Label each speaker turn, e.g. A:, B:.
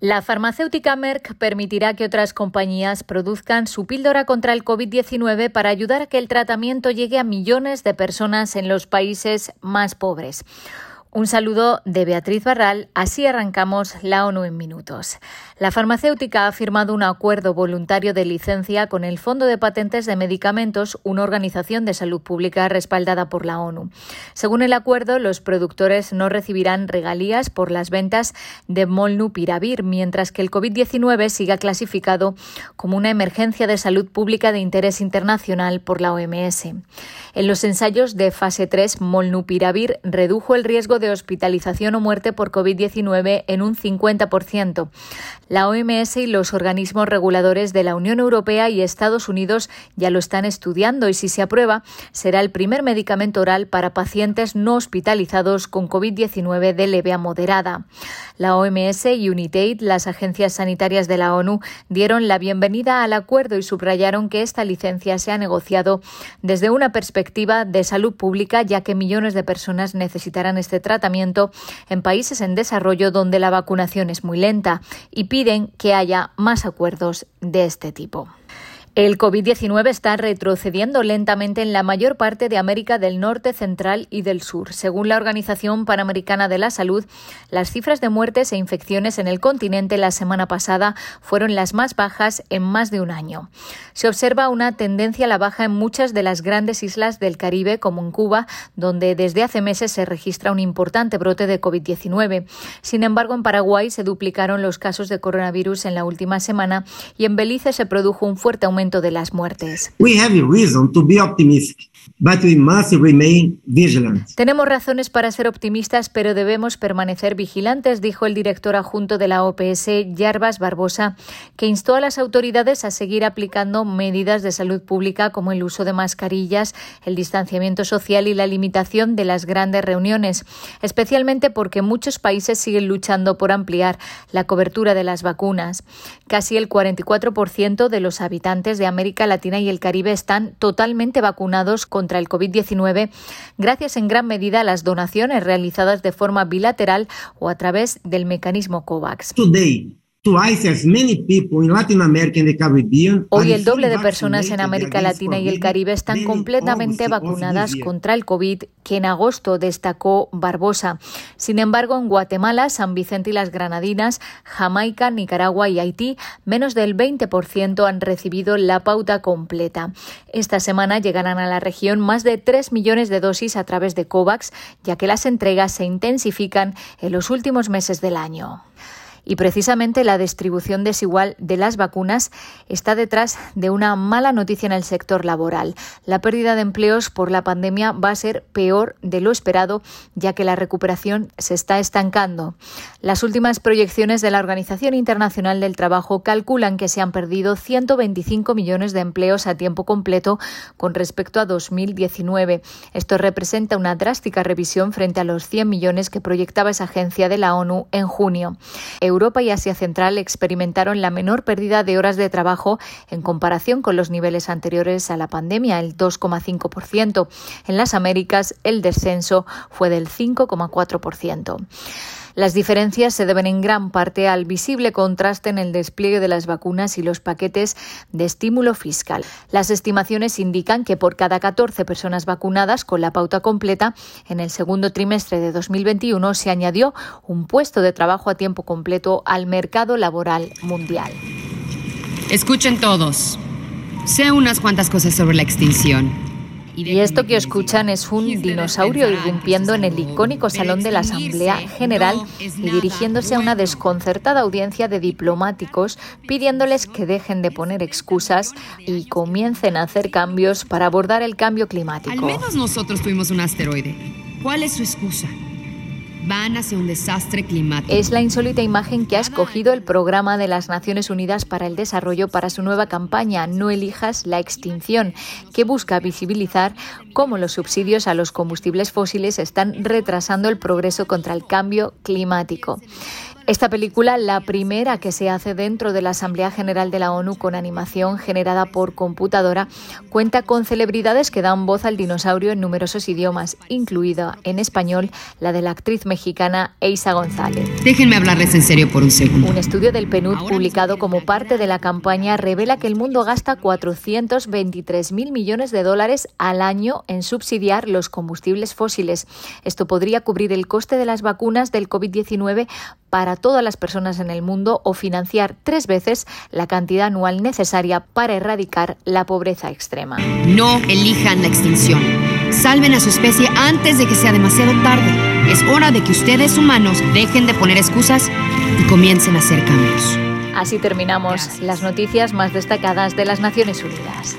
A: La farmacéutica Merck permitirá que otras compañías produzcan su píldora contra el COVID-19 para ayudar a que el tratamiento llegue a millones de personas en los países más pobres. Un saludo de Beatriz Barral, así arrancamos la ONU en minutos. La farmacéutica ha firmado un acuerdo voluntario de licencia con el Fondo de Patentes de Medicamentos, una organización de salud pública respaldada por la ONU. Según el acuerdo, los productores no recibirán regalías por las ventas de Molnupiravir, mientras que el COVID-19 siga clasificado como una emergencia de salud pública de interés internacional por la OMS. En los ensayos de fase 3, Molnupiravir redujo el riesgo de hospitalización o muerte por COVID-19 en un 50%. La OMS y los organismos reguladores de la Unión Europea y Estados Unidos ya lo están estudiando y si se aprueba será el primer medicamento oral para pacientes no hospitalizados con COVID-19 de leve a moderada. La OMS y UNITAID, las agencias sanitarias de la ONU, dieron la bienvenida al acuerdo y subrayaron que esta licencia se ha negociado desde una perspectiva de salud pública, ya que millones de personas necesitarán este tratamiento en países en desarrollo donde la vacunación es muy lenta y piden que haya más acuerdos de este tipo. El COVID-19 está retrocediendo lentamente en la mayor parte de América del Norte, Central y del Sur. Según la Organización Panamericana de la Salud, las cifras de muertes e infecciones en el continente la semana pasada fueron las más bajas en más de un año. Se observa una tendencia a la baja en muchas de las grandes islas del Caribe, como en Cuba, donde desde hace meses se registra un importante brote de COVID-19. Sin embargo, en Paraguay se duplicaron los casos de coronavirus en la última semana y en Belice se produjo un fuerte aumento de las muertes. Tenemos razones para ser optimistas, pero debemos permanecer vigilantes, dijo el director adjunto de la OPS, Yarbas Barbosa, que instó a las autoridades a seguir aplicando medidas de salud pública como el uso de mascarillas, el distanciamiento social y la limitación de las grandes reuniones, especialmente porque muchos países siguen luchando por ampliar la cobertura de las vacunas. Casi el 44% de los habitantes de América Latina y el Caribe están totalmente vacunados contra el COVID-19 gracias en gran medida a las donaciones realizadas de forma bilateral o a través del mecanismo COVAX. Hoy el doble de personas en América Latina y el Caribe están completamente vacunadas contra el COVID, que en agosto destacó Barbosa. Sin embargo, en Guatemala, San Vicente y las Granadinas, Jamaica, Nicaragua y Haití, menos del 20% han recibido la pauta completa. Esta semana llegarán a la región más de 3 millones de dosis a través de COVAX, ya que las entregas se intensifican en los últimos meses del año. Y precisamente la distribución desigual de las vacunas está detrás de una mala noticia en el sector laboral. La pérdida de empleos por la pandemia va a ser peor de lo esperado, ya que la recuperación se está estancando. Las últimas proyecciones de la Organización Internacional del Trabajo calculan que se han perdido 125 millones de empleos a tiempo completo con respecto a 2019. Esto representa una drástica revisión frente a los 100 millones que proyectaba esa agencia de la ONU en junio. Europa y Asia Central experimentaron la menor pérdida de horas de trabajo en comparación con los niveles anteriores a la pandemia, el 2,5%. En las Américas, el descenso fue del 5,4%. Las diferencias se deben en gran parte al visible contraste en el despliegue de las vacunas y los paquetes de estímulo fiscal. Las estimaciones indican que por cada 14 personas vacunadas con la pauta completa, en el segundo trimestre de 2021 se añadió un puesto de trabajo a tiempo completo al mercado laboral mundial.
B: Escuchen todos. Sé unas cuantas cosas sobre la extinción.
A: Y esto que escuchan es un dinosaurio irrumpiendo en el icónico salón de la Asamblea General y dirigiéndose a una desconcertada audiencia de diplomáticos pidiéndoles que dejen de poner excusas y comiencen a hacer cambios para abordar el cambio climático.
B: Al menos nosotros tuvimos un asteroide. ¿Cuál es su excusa? Van hacia un desastre climático.
A: Es la insólita imagen que ha escogido el Programa de las Naciones Unidas para el Desarrollo para su nueva campaña No elijas la extinción, que busca visibilizar cómo los subsidios a los combustibles fósiles están retrasando el progreso contra el cambio climático. Esta película, la primera que se hace dentro de la Asamblea General de la ONU con animación generada por computadora, cuenta con celebridades que dan voz al dinosaurio en numerosos idiomas, incluida en español la de la actriz mexicana Eisa González.
B: Déjenme hablarles en serio por un segundo.
A: Un estudio del PNUD publicado como parte de la campaña revela que el mundo gasta 423 mil millones de dólares al año en subsidiar los combustibles fósiles. Esto podría cubrir el coste de las vacunas del COVID-19 para todas las personas en el mundo o financiar tres veces la cantidad anual necesaria para erradicar la pobreza extrema.
B: No elijan la extinción. Salven a su especie antes de que sea demasiado tarde. Es hora de que ustedes humanos dejen de poner excusas y comiencen a hacer cambios.
A: Así terminamos las noticias más destacadas de las Naciones Unidas.